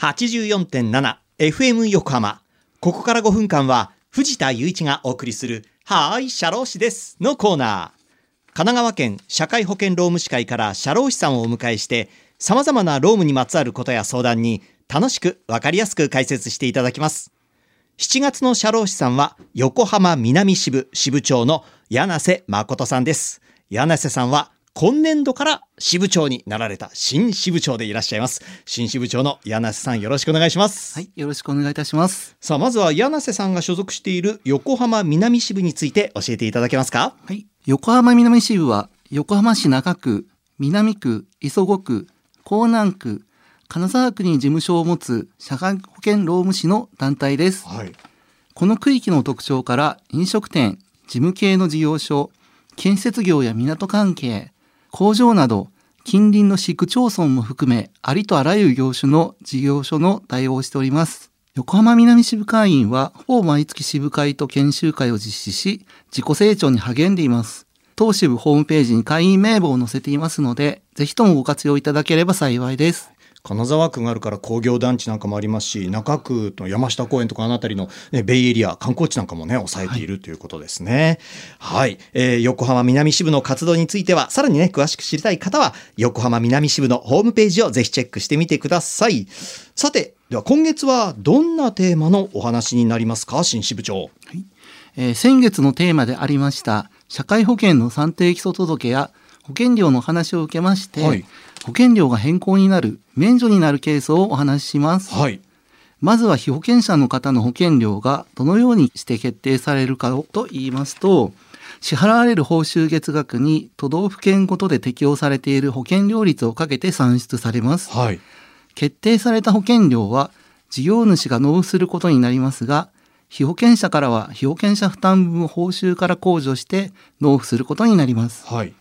84.7FM 横浜。ここから5分間は藤田雄一がお送りするはーい、社労士ですのコーナー。神奈川県社会保険労務士会から社労士さんをお迎えして様々な労務にまつわることや相談に楽しくわかりやすく解説していただきます。7月の社労士さんは横浜南支部支部長の柳瀬誠さんです。柳瀬さんは今年度から支部長になられた新支部長でいらっしゃいます。新支部長の柳瀬さんよろしくお願いします。はい、よろしくお願いいたします。さあ、まずは柳瀬さんが所属している横浜南支部について教えていただけますか？はい、横浜南支部は横浜市中区、南区、磯子区、港南区、金沢区に事務所を持つ社会保険労務士の団体です。はい。この区域の特徴から飲食店、事務系の事業所、建設業や港関係、工場など近隣の市区町村も含めありとあらゆる業種の事業所の対応をしております。横浜南支部会員はほぼ毎月支部会と研修会を実施し自己成長に励んでいます。当支部ホームページに会員名簿を載せていますのでぜひともご活用いただければ幸いです。金沢区があるから工業団地なんかもありますし中区の山下公園とかあの辺りの、ね、ベイエリア観光地なんかもね抑えているということですね。はい、えー横浜南支部の活動についてはさらにね詳しく知りたい方は横浜南支部のホームページをぜひチェックしてみてください。さてでは今月はどんなテーマのお話になりますか新支部長。えー先月のテーマでありました社会保険の算定基礎届や保険料の話を受けまして、はい。保険料が変更になる免除になるケースをお話しします、はい。まずは被保険者の方の保険料がどのようにして決定されるかと言いますと支払われる報酬月額に都道府県ごとで適用されている保険料率をかけて算出されます。はい。決定された保険料は事業主が納付することになりますが被保険者からは被保険者負担分を報酬から控除して納付することになります。はい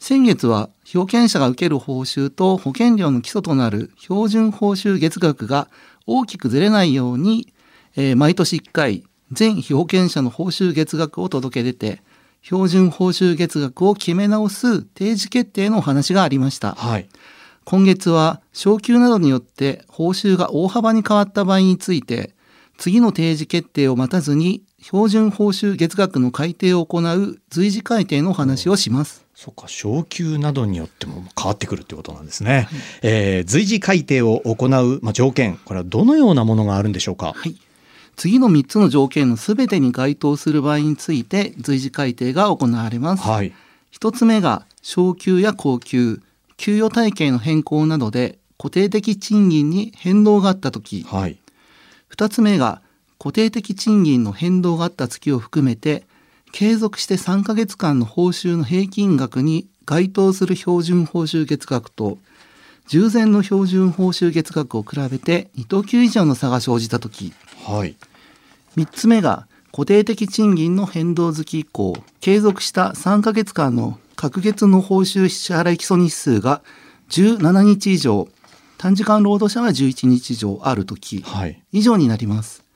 先月は被保険者が受ける報酬と保険料の基礎となる標準報酬月額が大きくずれないように、えー毎年1回全被保険者の報酬月額を届け出て標準報酬月額を決め直す定時決定のお話がありました。はい。今月は昇給などによって報酬が大幅に変わった場合について次の定時決定を待たずに標準報酬月額の改定を行う随時改定のお話をします。そっか昇給などによっても変わってくるってことなんですね、えー随時改定を行う、まあ、条件これはどのようなものがあるんでしょうか？はい。次の3つの条件のすべてに該当する場合について随時改定が行われます。はい1つ目が昇給や高給、給与体系の変更などで固定的賃金に変動があったとき、はい2つ目が固定的賃金の変動があった月を含めて継続して3ヶ月間の報酬の平均額に該当する標準報酬月額と従前の標準報酬月額を比べて2等級以上の差が生じた時。はい。3つ目が固定的賃金の変動月以降継続した3ヶ月間の各月の報酬支払い基礎日数が17日以上短時間労働者は11日以上ある時はい。以上になります。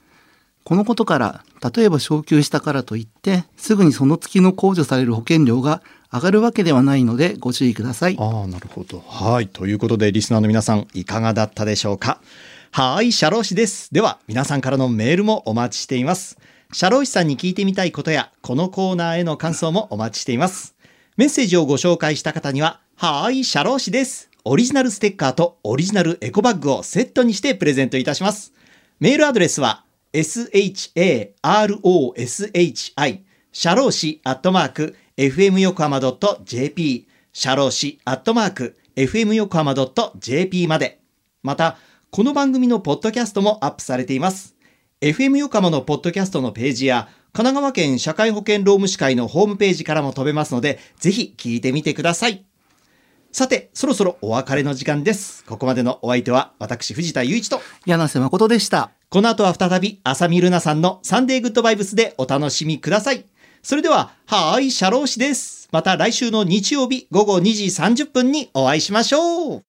このことから、例えば昇給したからといって、すぐにその月の控除される保険料が上がるわけではないのでご注意ください。ああ、なるほど。はい。ということで、リスナーの皆さん、いかがだったでしょうか？はい、社労士です。では、皆さんからのメールもお待ちしています。社労士さんに聞いてみたいことや、このコーナーへの感想もお待ちしています。メッセージをご紹介した方には、はい、社労士です。オリジナルステッカーとオリジナルエコバッグをセットにしてプレゼントいたします。メールアドレスは、sharoshi シャローシアットマーク fm 横浜 .jp シャローシアットマーク fm 横浜 .jp まで。また、この番組のポッドキャストもアップされています。FM 横浜のポッドキャストのページや、神奈川県社会保険労務士会のホームページからも飛べますので、ぜひ聞いてみてください。さて、そろそろお別れの時間です。ここまでのお相手は、私、藤田雄一と、柳瀬誠でした。この後は再び、浅見ルナさんのサンデーグッドバイブスでお楽しみください。それでは、はーい、シャロー氏です。また来週の日曜日午後2時30分にお会いしましょう。